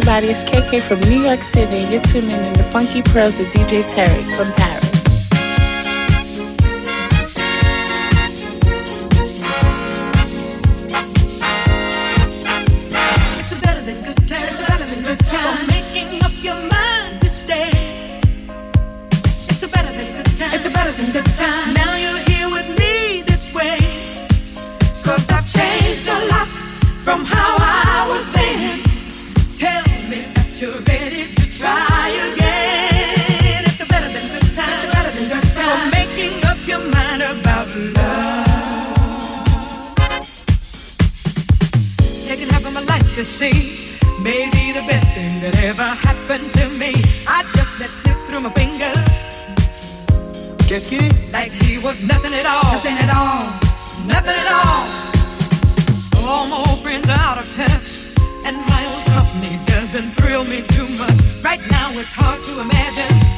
everybody. It's KK from New York City, and you're tuning in to Funky Pearls with DJ Tarek from Paris. to see. Maybe the best thing that ever happened to me. I just let slip through my fingers. Qu'est-ce? Like he was nothing at all. Nothing at all. Nothing at all. All my friends are out of touch, and my own company doesn't thrill me too much. Right now it's hard to imagine.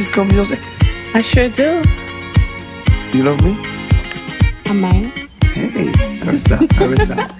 Disco music? I sure do. You love me? I might. Hey, I respect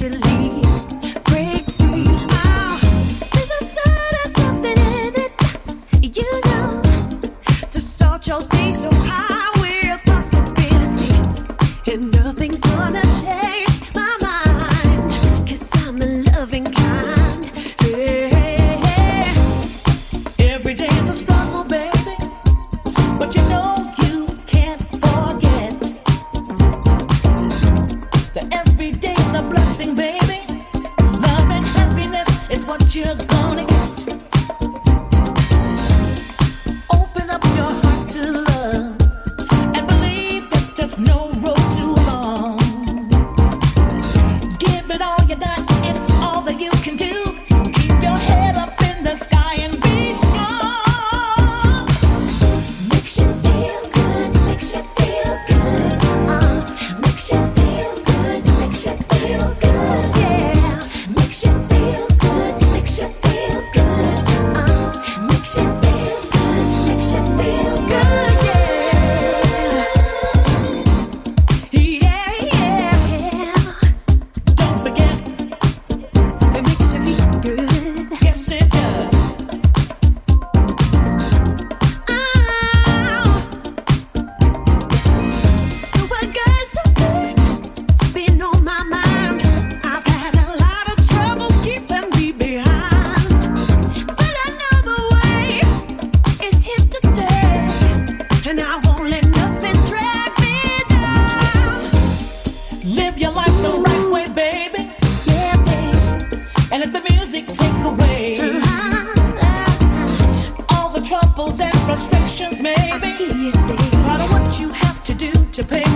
Break free. Ah, there's a something in it. You know, to start your day. baby. Yes, part of what you have to do to pay.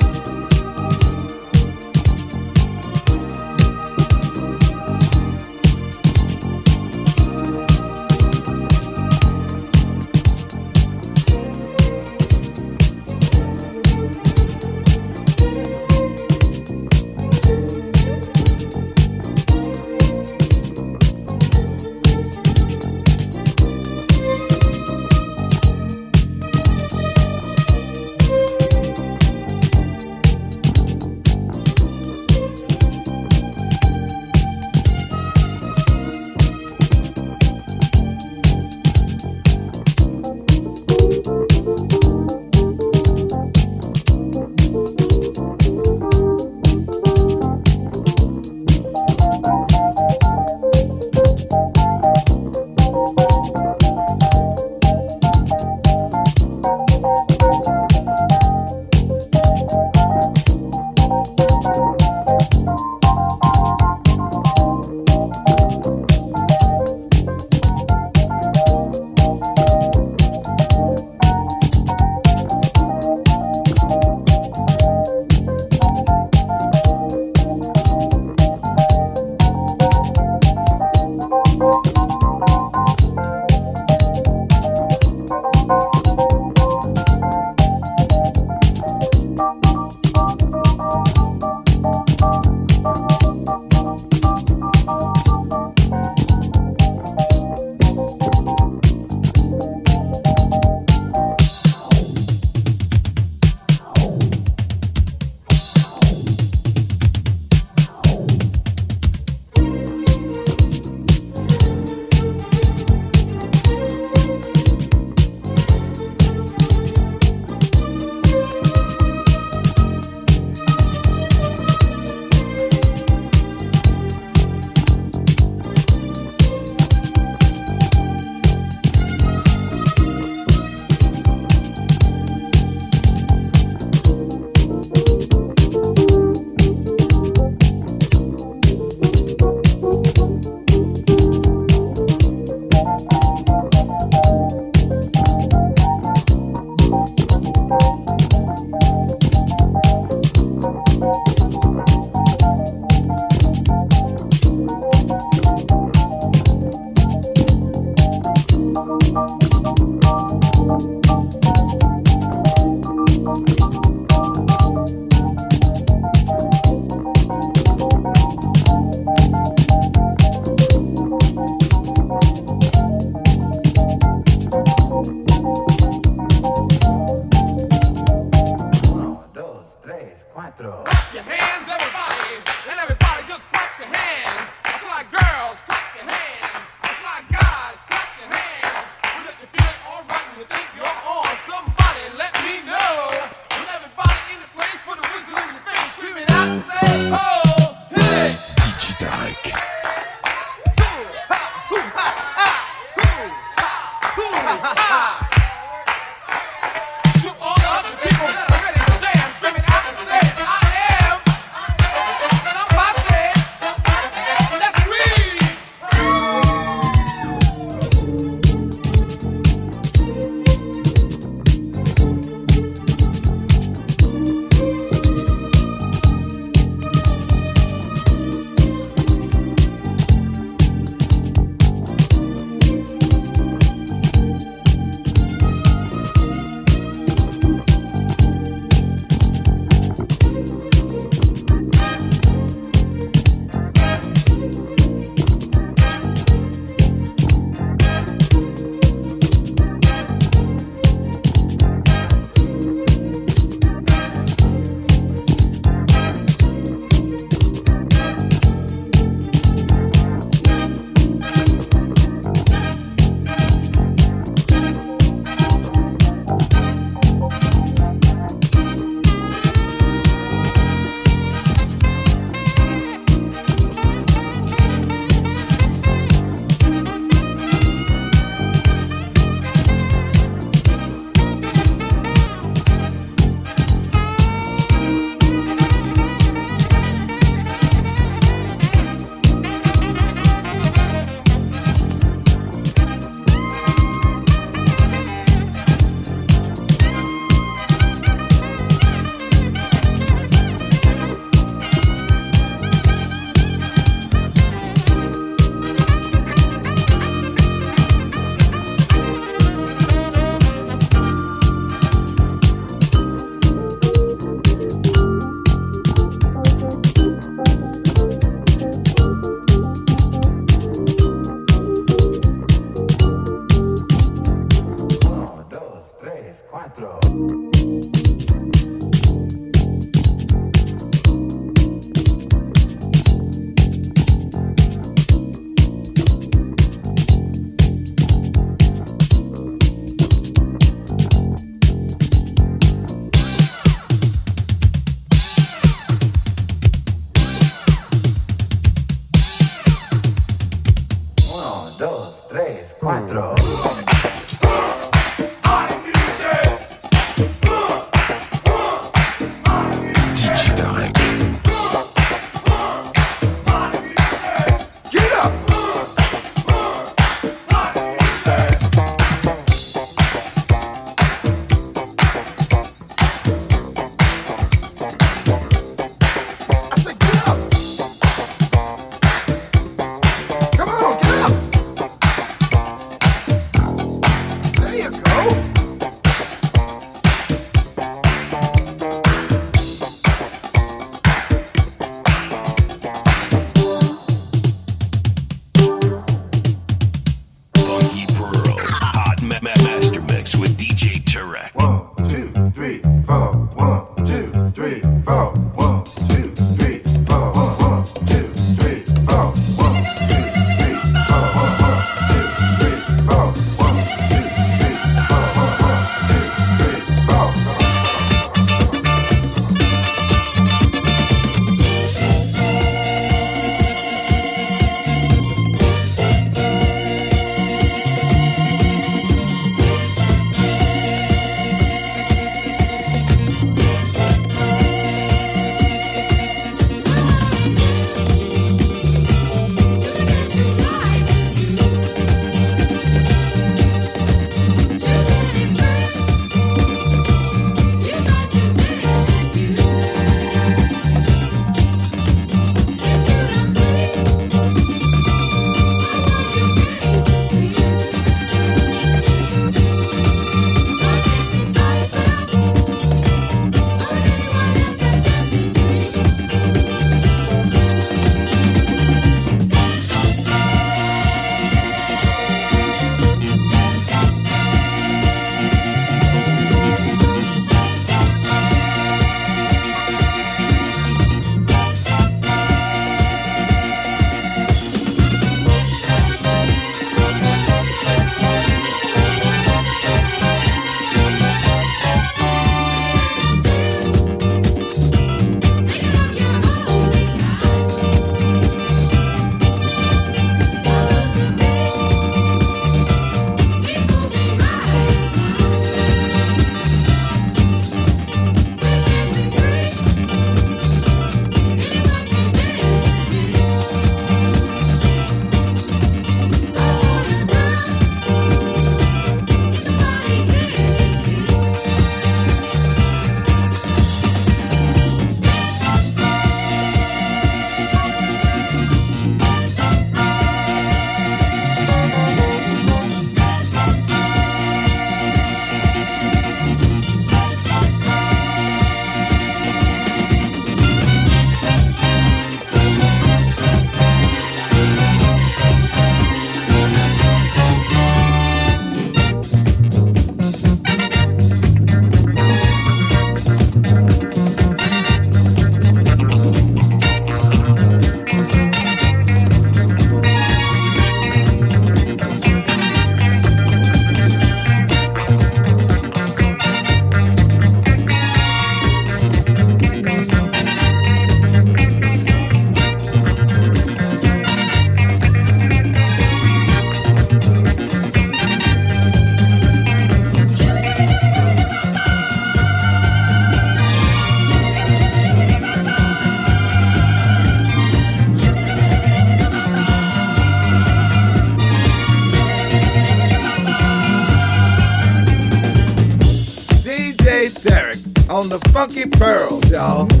The Funky Pearls, y'all.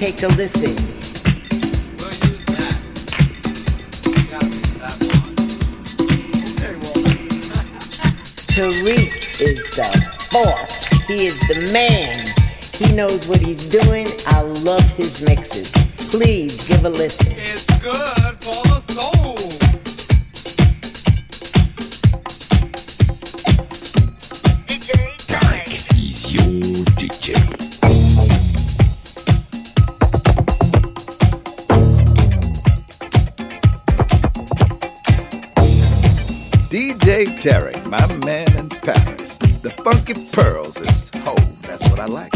Take a listen. Tarek is the boss. He is the man. He knows what he's doing. I love his mixes. Tarek, my man in Paris. The funky pearls is home. That's what I like,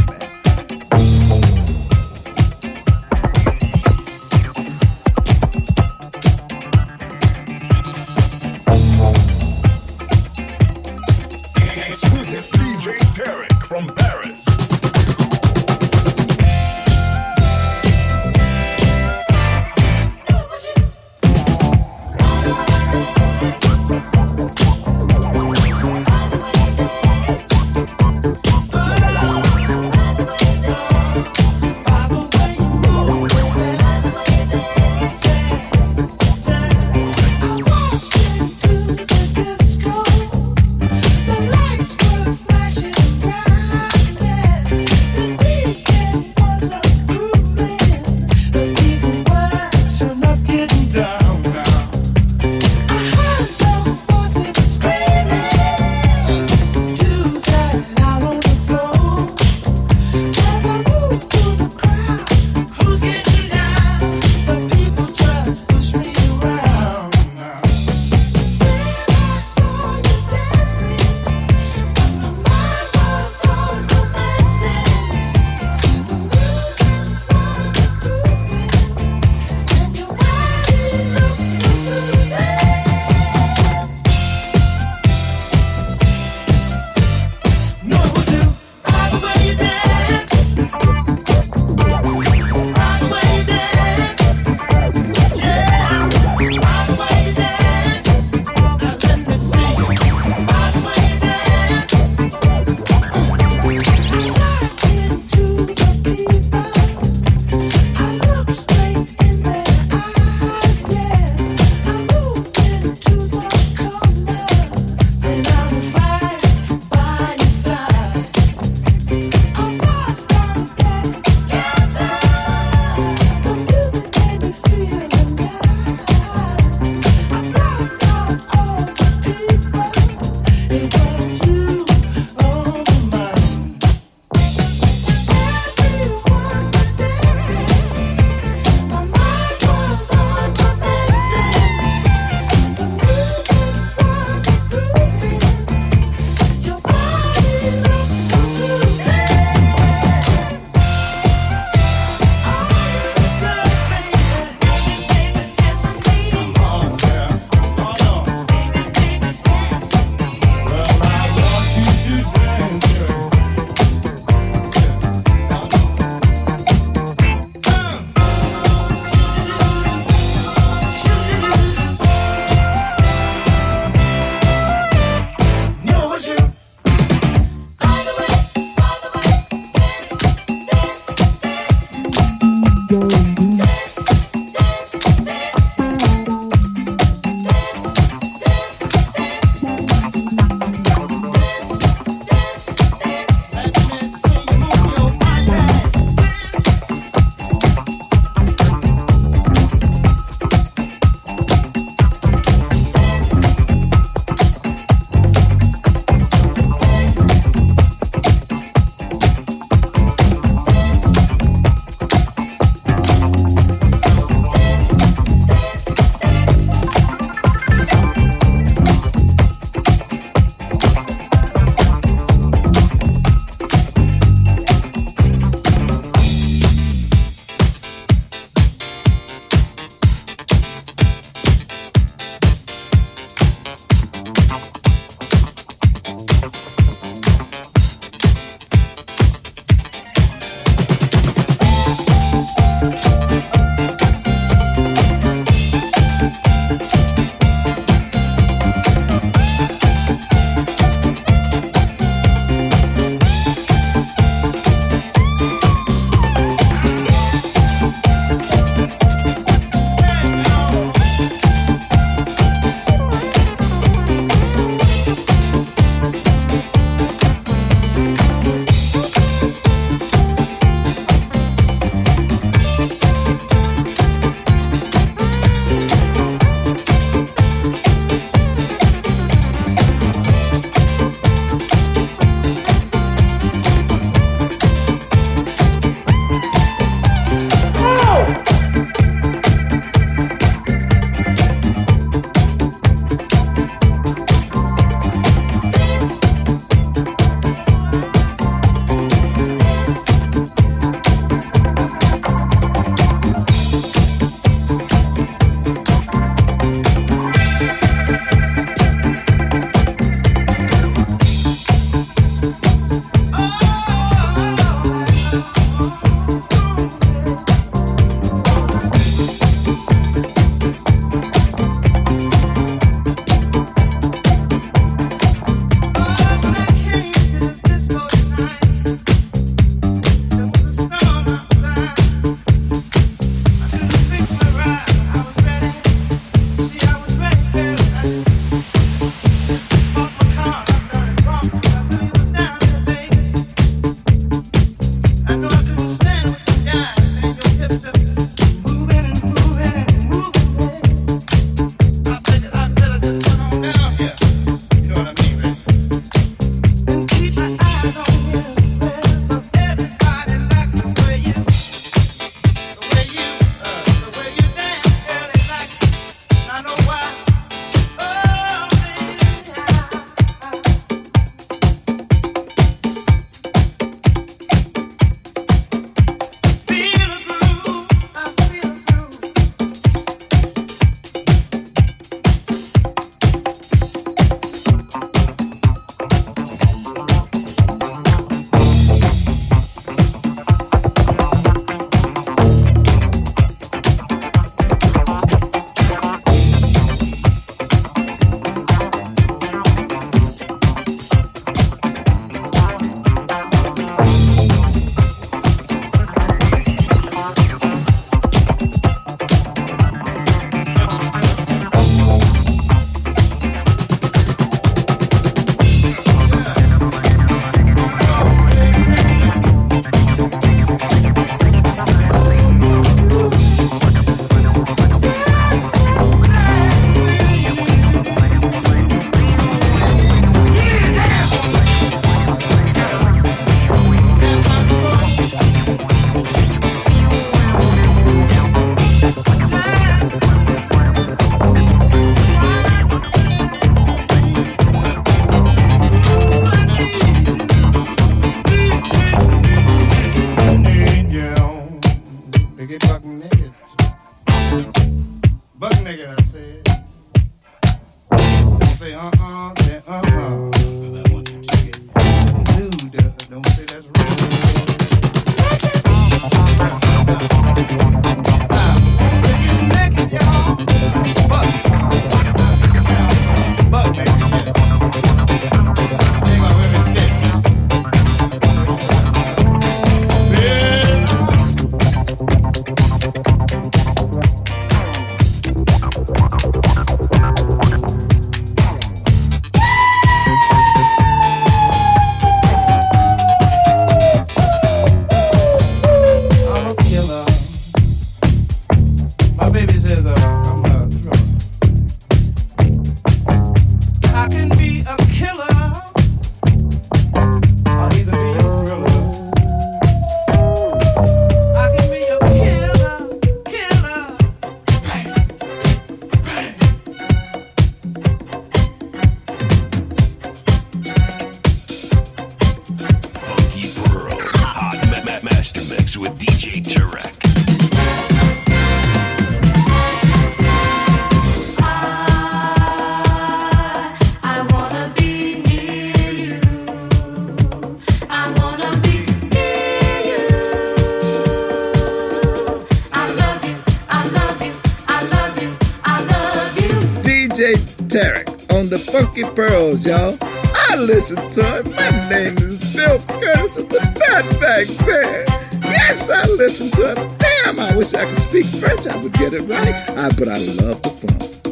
I listen to it. My name is Bill Curtis of the Fatback Band. Yes, I listen to it. Damn, I wish I could speak French. I would get it right. I, but I love the funk.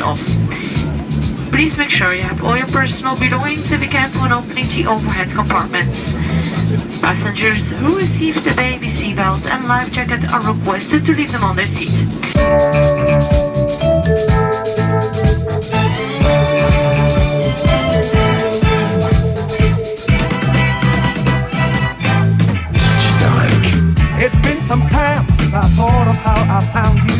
off. Please make sure you have all your personal belongings if you can when opening the overhead compartments. Passengers who receive the baby seatbelt and life jacket are requested to leave them on their seat. some time since I thought of how I found you.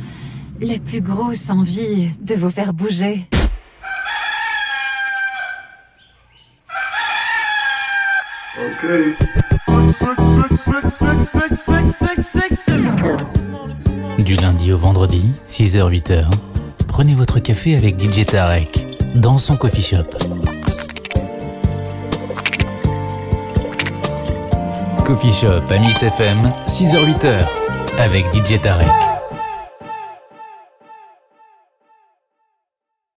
la plus grosse envie de vous faire bouger. Okay. Du lundi au vendredi, 6h-8h, prenez votre café avec DJ Tarek dans son coffee shop. Coffee Shop à Miss FM, 6h-8h avec DJ Tarek.